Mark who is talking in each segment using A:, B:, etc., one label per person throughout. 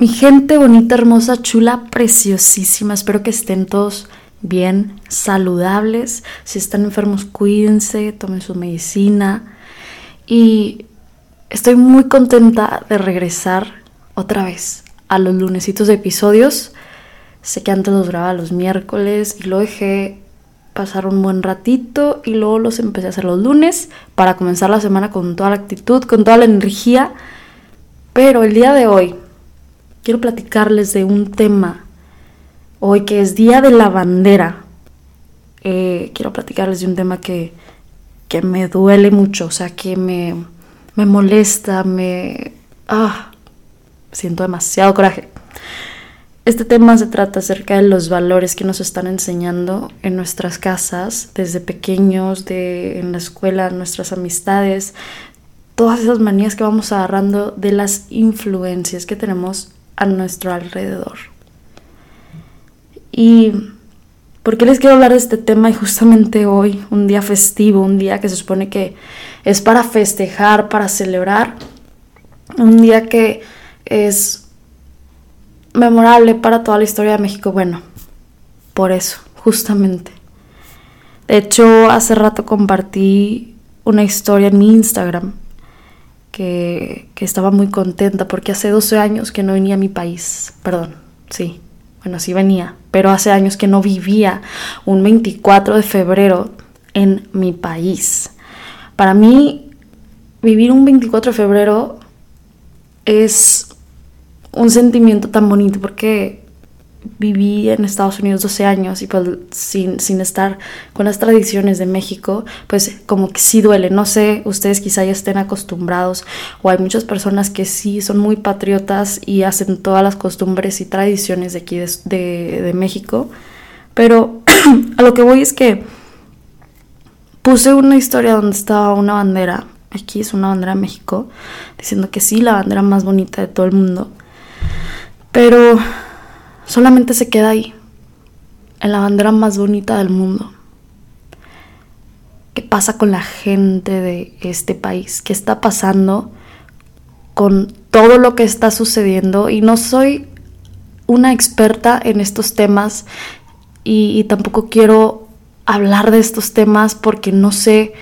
A: Mi gente bonita, hermosa, chula, preciosísima. Espero que estén todos bien, saludables. Si están enfermos, cuídense, tomen su medicina. Y estoy muy contenta de regresar otra vez a los lunesitos de episodios. Sé que antes los grababa los miércoles y lo dejé pasar un buen ratito y luego los empecé a hacer los lunes para comenzar la semana con toda la actitud, con toda la energía. Pero el día de hoy quiero platicarles de un tema hoy que es Día de la Bandera. Eh, quiero platicarles de un tema que, que, me duele mucho, o sea, que me, me molesta, me... Ah, siento demasiado coraje. Este tema se trata acerca de los valores que nos están enseñando en nuestras casas, desde pequeños, de, en la escuela, nuestras amistades, todas esas manías que vamos agarrando de las influencias que tenemos a nuestro alrededor. ¿Y por qué les quiero hablar de este tema? Y justamente hoy, un día festivo, un día que se supone que es para festejar, para celebrar, un día que es memorable para toda la historia de México. Bueno, por eso, justamente. De hecho, hace rato compartí una historia en mi Instagram que, estaba muy contenta porque hace 12 años que no venía a mi país, perdón, sí, bueno, sí venía, pero hace años que no vivía un 24 de febrero en mi país. Para mí, vivir un 24 de febrero es un sentimiento tan bonito porque viví en Estados Unidos 12 años y pues sin, sin, estar con las tradiciones de México, pues como que sí duele. No sé, ustedes quizá ya estén acostumbrados o hay muchas personas que sí son muy patriotas y hacen todas las costumbres y tradiciones de aquí de, de México. Pero a lo que voy es que puse una historia donde estaba una bandera, aquí es una bandera de México, diciendo que sí, la bandera más bonita de todo el mundo. Pero solamente se queda ahí, en la bandera más bonita del mundo. ¿Qué pasa con la gente de este país? ¿Qué está pasando con todo lo que está sucediendo? Y no soy una experta en estos temas y, tampoco quiero hablar de estos temas porque no sé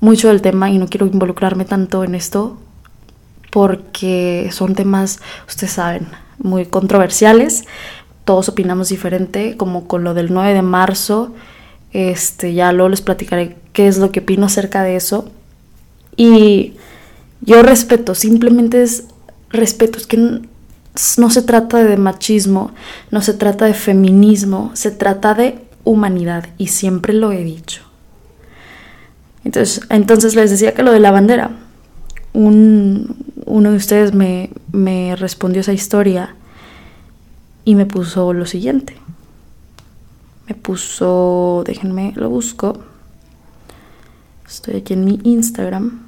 A: mucho del tema y no quiero involucrarme tanto en esto porque son temas, ustedes saben, muy controversiales. Todos opinamos diferente, como con lo del 9 de marzo. Este, ya luego les platicaré qué es lo que opino acerca de eso. Y yo respeto, simplemente es respeto, es que no se trata de machismo, no se trata de feminismo, se trata de humanidad y siempre lo he dicho. Entonces, entonces les decía que lo de la bandera, un, uno de ustedes me, me respondió esa historia y me puso lo siguiente. Me puso, déjenme, lo busco. Estoy aquí en mi Instagram.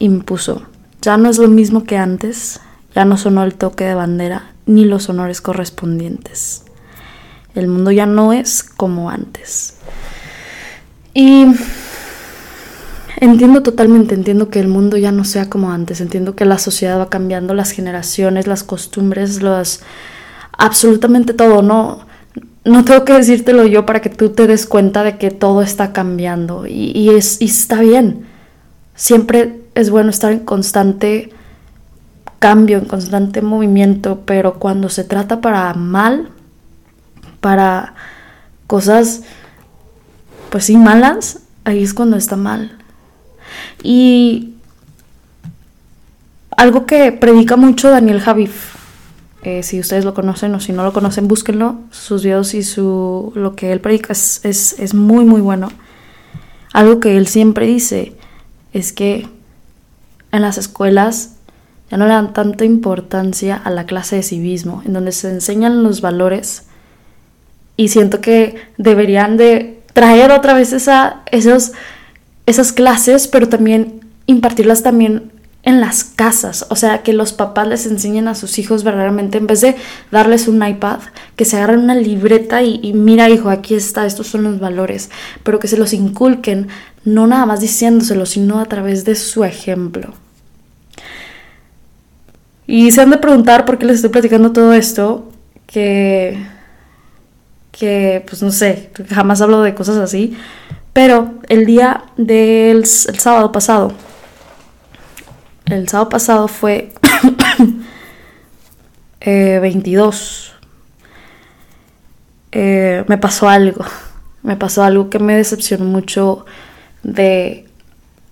A: Y me puso, ya no es lo mismo que antes, ya no sonó el toque de bandera ni los honores correspondientes. El mundo ya no es como antes. Y Entiendo totalmente, entiendo que el mundo ya no sea como antes, entiendo que la sociedad va cambiando, las generaciones, las costumbres, los absolutamente todo, no no tengo que decírtelo yo para que tú te des cuenta de que todo está cambiando y, es, y está bien. Siempre es bueno estar en constante cambio, en constante movimiento, pero cuando se trata para mal, para cosas, pues sí, malas, ahí es cuando está mal. Y algo que predica mucho Daniel Javif, eh, si ustedes lo conocen o si no lo conocen, búsquenlo. Sus videos y su, lo que él predica es, es muy, muy bueno. Algo que él siempre dice es que en las escuelas ya no le dan tanta importancia a la clase de civismo, en donde se enseñan los valores y siento que deberían de traer otra vez esa, esos esas clases, pero también impartirlas también en las casas, o sea, que los papás les enseñen a sus hijos verdaderamente, en vez de darles un iPad, que se agarren una libreta y, mira, hijo, aquí está, estos son los valores, pero que se los inculquen, no nada más diciéndoselo, sino a través de su ejemplo. Y se han de preguntar por qué les estoy platicando todo esto, que, que pues no sé, jamás hablo de cosas así, pero el día del sábado pasado, el sábado pasado fue 22, eh, eh, me pasó algo, me pasó algo que me decepcionó mucho de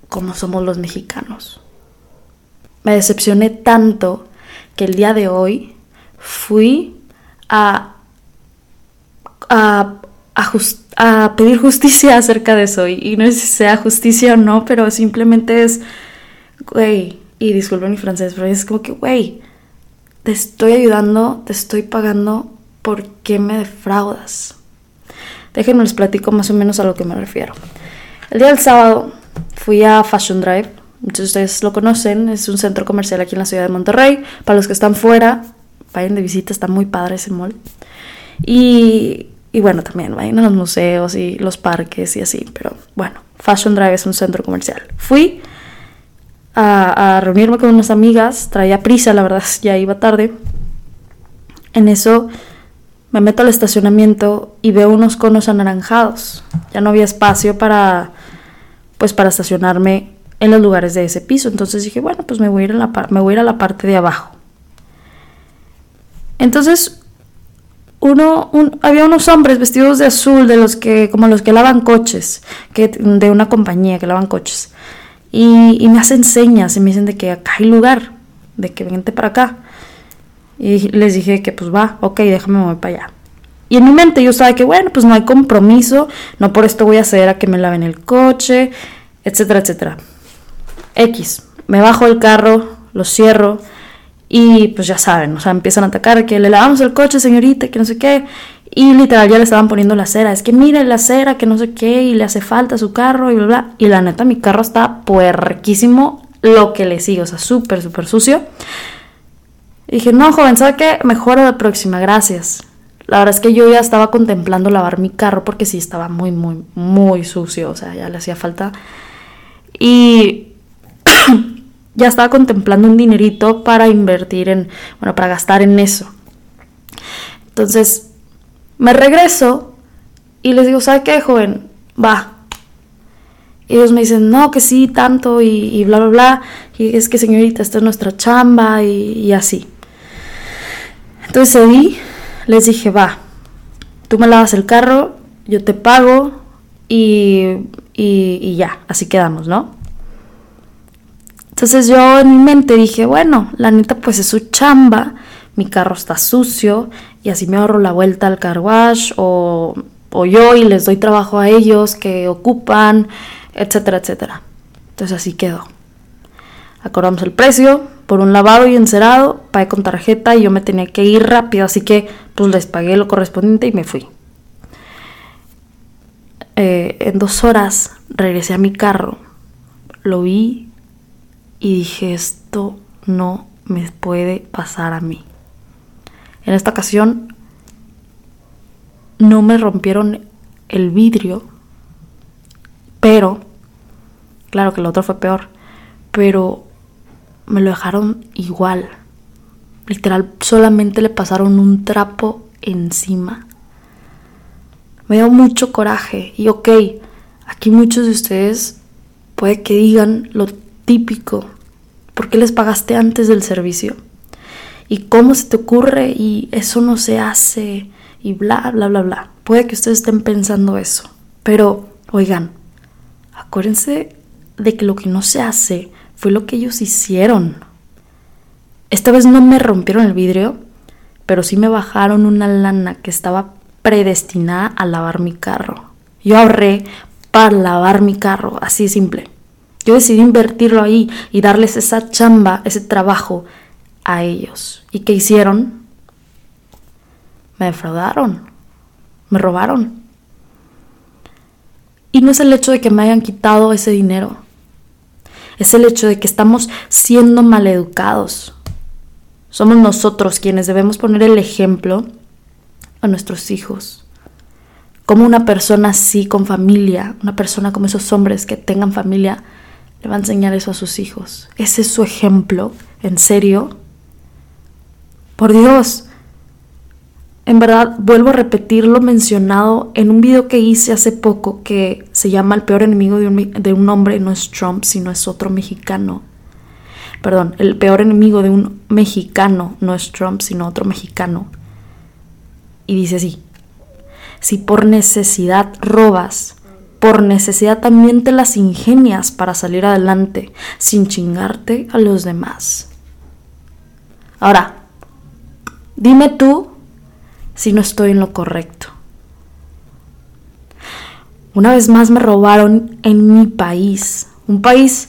A: cómo somos los mexicanos. Me decepcioné tanto que el día de hoy fui a, a, a, pedir justicia acerca de eso. Y, no sé si sea justicia o no, pero simplemente es, güey, y disculpen mi francés, pero es como que, güey, te estoy ayudando, te estoy pagando, ¿por qué me defraudas? Déjenme les platico más o menos a lo que me refiero. El día del sábado fui a Fashion Drive. De ustedes lo conocen, es un centro comercial aquí en la ciudad de Monterrey. Para los que están fuera, vayan de visita, está muy padre ese mall. Y, y bueno, también vayan a los museos y los parques y así. Pero bueno, Fashion Drive es un centro comercial. Fui a, reunirme con unas amigas, traía prisa, la verdad, ya iba tarde. En eso me meto al estacionamiento y veo unos conos anaranjados. Ya no había espacio para, pues, para estacionarme en los lugares de ese piso. Entonces dije, bueno, pues me voy a ir a la, me voy a, ir a la parte de abajo. Entonces, uno, había unos hombres vestidos de azul, de los que, como los que lavan coches, que, de una compañía que lavan coches. Y, me hacen señas y me dicen de que acá hay lugar, de que vente para acá. Y les dije que pues va, ok, déjame mover para allá. Y en mi mente yo estaba que bueno, pues no hay compromiso, no por esto voy a ceder a que me laven el coche, etcétera, etcétera. X, me bajo el carro, lo cierro y pues ya saben, o sea, empiezan a atacar que le lavamos el coche, señorita, que no sé qué. Y literal ya le estaban poniendo la cera. Es que mire la cera, que no sé qué, y le hace falta su carro y bla, bla. Y la neta, mi carro está puerquísimo lo que le sigue, o sea, súper, súper sucio. Y dije, no, joven, ¿sabe qué? Mejor a la próxima, gracias. La verdad es que yo ya estaba contemplando lavar mi carro porque sí estaba muy, muy, muy sucio, o sea, ya le hacía falta. Y ya estaba contemplando un dinerito para invertir en, bueno, para gastar en eso. Entonces, me regreso y les digo, ¿sabe qué, joven? Va. Y ellos me dicen, no, que sí, tanto y, bla, bla, bla. Y es que, señorita, esta es nuestra chamba y, así. Entonces cedí, les dije, va, tú me lavas el carro, yo te pago y, y, y ya, así quedamos, ¿no? Entonces yo en mi mente dije, bueno, la neta pues es su chamba, mi carro está sucio, y así me ahorro la vuelta al car wash o, o yo y les doy trabajo a ellos que ocupan, etcétera, etcétera. Entonces así quedó. Acordamos el precio por un lavado y encerado, pagué con tarjeta y yo me tenía que ir rápido, así que pues les pagué lo correspondiente y me fui. Eh, en dos horas regresé a mi carro, lo vi y dije esto no me puede pasar a mí. En esta ocasión no me rompieron el vidrio, pero, claro que el otro fue peor, pero me lo dejaron igual. Literal, solamente le pasaron un trapo encima. Me dio mucho coraje y ok, aquí muchos de ustedes puede que digan lo típico, ¿por qué les pagaste antes del servicio? y cómo se te ocurre y eso no se hace y bla, bla, bla, bla. Puede que ustedes estén pensando eso, pero oigan, acuérdense de que lo que no se hace fue lo que ellos hicieron. Esta vez no me rompieron el vidrio, pero sí me bajaron una lana que estaba predestinada a lavar mi carro. Yo ahorré para lavar mi carro, así simple. Yo decidí invertirlo ahí y darles esa chamba, ese trabajo a ellos. ¿Y qué hicieron? Me defraudaron, me robaron. Y no es el hecho de que me hayan quitado ese dinero, es el hecho de que estamos siendo maleducados. Somos nosotros quienes debemos poner el ejemplo a nuestros hijos. Como una persona así, con familia, una persona como esos hombres que tengan familia, le va a enseñar eso a sus hijos. Ese es su ejemplo, en serio. Por Dios. En verdad, vuelvo a repetir lo mencionado en un video que hice hace poco que se llama El peor enemigo de un, de un hombre no es Trump, sino es otro mexicano. Perdón, el peor enemigo de un mexicano no es Trump, sino otro mexicano. Y dice así, si por necesidad robas, por necesidad también te las ingenias para salir adelante, sin chingarte a los demás. Ahora, dime tú si no estoy en lo correcto. Una vez más me robaron en mi país, un país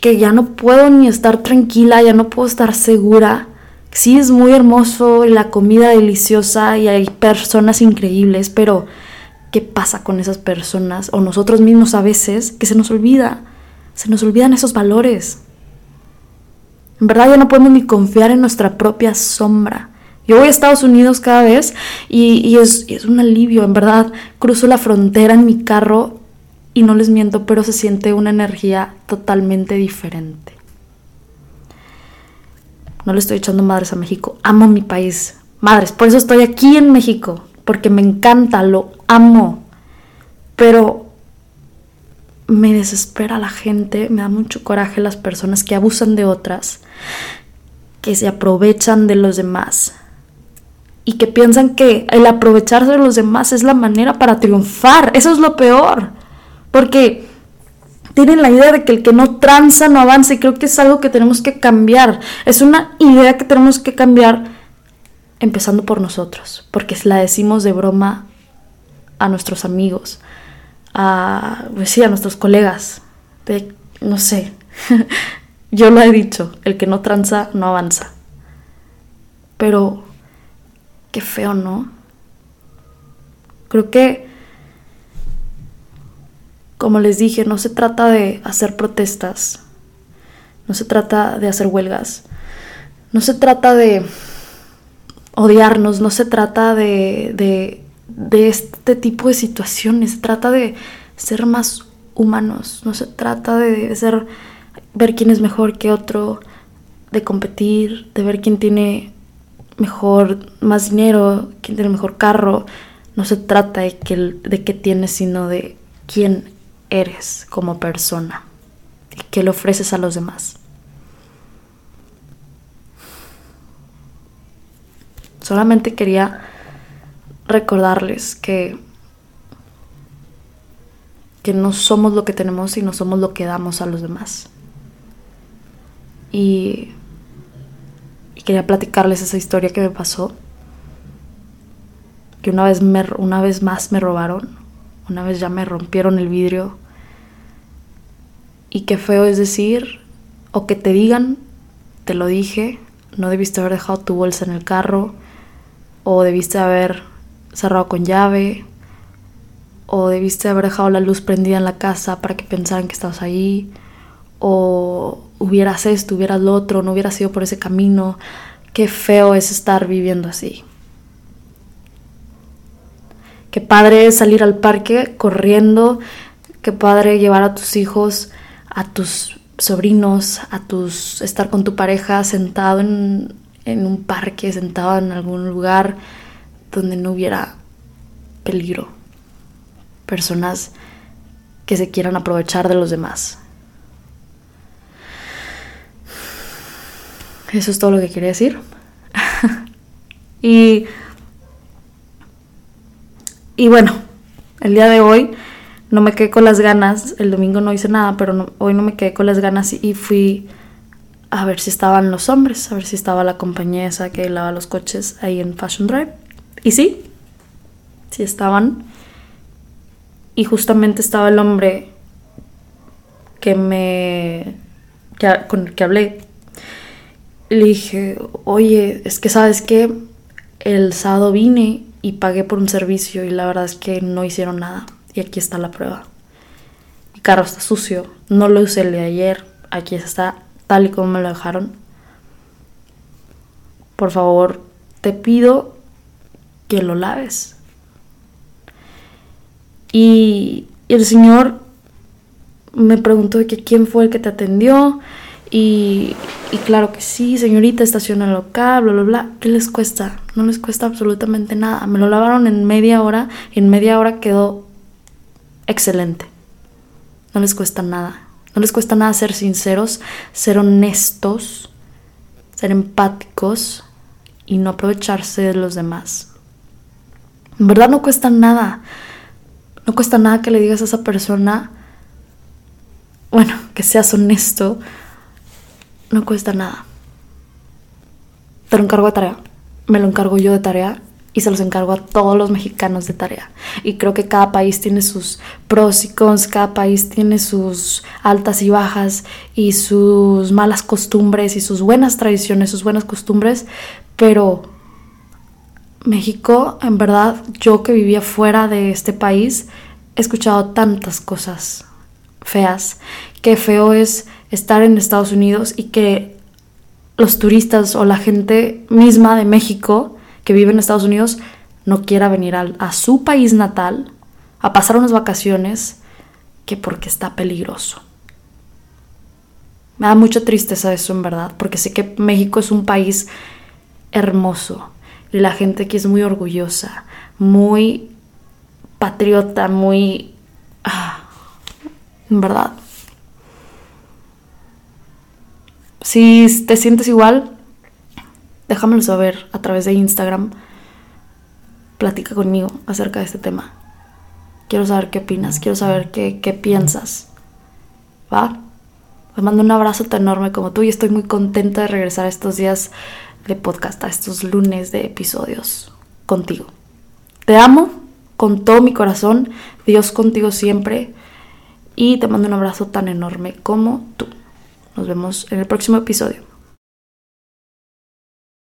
A: que ya no puedo ni estar tranquila, ya no puedo estar segura. Sí es muy hermoso, la comida deliciosa y hay personas increíbles, pero ¿qué pasa con esas personas o nosotros mismos a veces que se nos olvida? Se nos olvidan esos valores. En verdad ya no podemos ni confiar en nuestra propia sombra. Yo voy a Estados Unidos cada vez y, es, es, un alivio, en verdad. Cruzo la frontera en mi carro y no les miento, pero se siente una energía totalmente diferente. No le estoy echando madres a México, amo mi país. Madres, por eso estoy aquí en México, porque me encanta, lo amo. Pero me desespera la gente, me da mucho coraje las personas que abusan de otras, que se aprovechan de los demás y que piensan que el aprovecharse de los demás es la manera para triunfar. Eso es lo peor. Porque tienen la idea de que el que no tranza no avanza y creo que es algo que tenemos que cambiar. Es una idea que tenemos que cambiar empezando por nosotros, porque la decimos de broma a nuestros amigos, a, pues sí, a nuestros colegas, de, no sé, yo lo he dicho, el que no tranza no avanza. Pero Qué feo, ¿no? Creo que, como les dije, no se trata de hacer protestas, no se trata de hacer huelgas, no se trata de odiarnos, no se trata de, de, de este tipo de situaciones, se trata de ser más humanos, no se trata de ser, ver quién es mejor que otro, de competir, de ver quién tiene mejor, más dinero, quién tiene mejor carro. No se trata de, que, de qué tienes, sino de quién eres como persona y qué le ofreces a los demás. Solamente quería recordarles que que no somos lo que tenemos y no somos lo que damos a los demás. Y quería platicarles esa historia que me pasó. Que una vez, me, una vez más me robaron. Una vez ya me rompieron el vidrio. Y qué feo es decir, o que te digan, te lo dije, no debiste haber dejado tu bolsa en el carro, o debiste haber cerrado con llave, o debiste haber dejado la luz prendida en la casa para que pensaran que estabas ahí, o hubieras esto, hubieras lo otro, no hubieras ido por ese camino. Qué feo es estar viviendo así. Qué padre es salir al parque corriendo, qué padre llevar a tus hijos, a tus sobrinos, a tus estar con tu pareja sentado en, en un parque, sentado en algún lugar donde no hubiera peligro. Personas que se quieran aprovechar de los demás. Eso es todo lo que quería decir. y, y bueno, el día de hoy no me quedé con las ganas. El domingo no hice nada, pero hoy no me quedé con las ganas y, fui a ver si estaban los hombres, a ver si estaba la compañía esa que lava los coches ahí en Fashion Drive. Y sí, sí estaban. Y justamente estaba el hombre que me. con el que hablé le dije, oye, es que sabes que el sábado vine y pagué por un servicio y la verdad es que no hicieron nada. Y aquí está la prueba. Mi carro está sucio, no lo usé el de ayer, aquí está tal y como me lo dejaron. Por favor, te pido que lo laves. Y, el señor me preguntó que quién fue el que te atendió Y, y claro que sí, señorita, estaciona local, bla, bla, bla. ¿Qué les cuesta? No les cuesta absolutamente nada. Me lo lavaron en media hora y en media hora quedó excelente. No les cuesta nada. No les cuesta nada ser sinceros, ser honestos, ser empáticos y no aprovecharse de los demás. En verdad no cuesta nada. No cuesta nada que le digas a esa persona, bueno, que seas honesto. No cuesta nada. Te lo encargo de tarea. Me lo encargo yo de tarea y se los encargo a todos los mexicanos de tarea. Y creo que cada país tiene sus pros y cons, cada país tiene sus altas y bajas y sus malas costumbres y sus buenas tradiciones, sus buenas costumbres, pero México, en verdad, yo que vivía fuera de este país, he escuchado tantas cosas feas. Qué feo es estar en Estados Unidos y que los turistas o la gente misma de México que vive en Estados Unidos no quiera venir a, su país natal a pasar unas vacaciones que porque está peligroso. Me da mucha tristeza eso en verdad, porque sé que México es un país hermoso, y la gente aquí es muy orgullosa, muy patriota, muy... Ah, en verdad. Si te sientes igual, déjamelo saber a través de Instagram. Platica conmigo acerca de este tema. Quiero saber qué opinas, quiero saber qué, qué piensas. ¿Va? Te mando un abrazo tan enorme como tú y estoy muy contenta de regresar estos días de podcast, a estos lunes de episodios contigo. Te amo con todo mi corazón, Dios contigo siempre y te mando un abrazo tan enorme como tú. Nos vemos en el próximo episodio.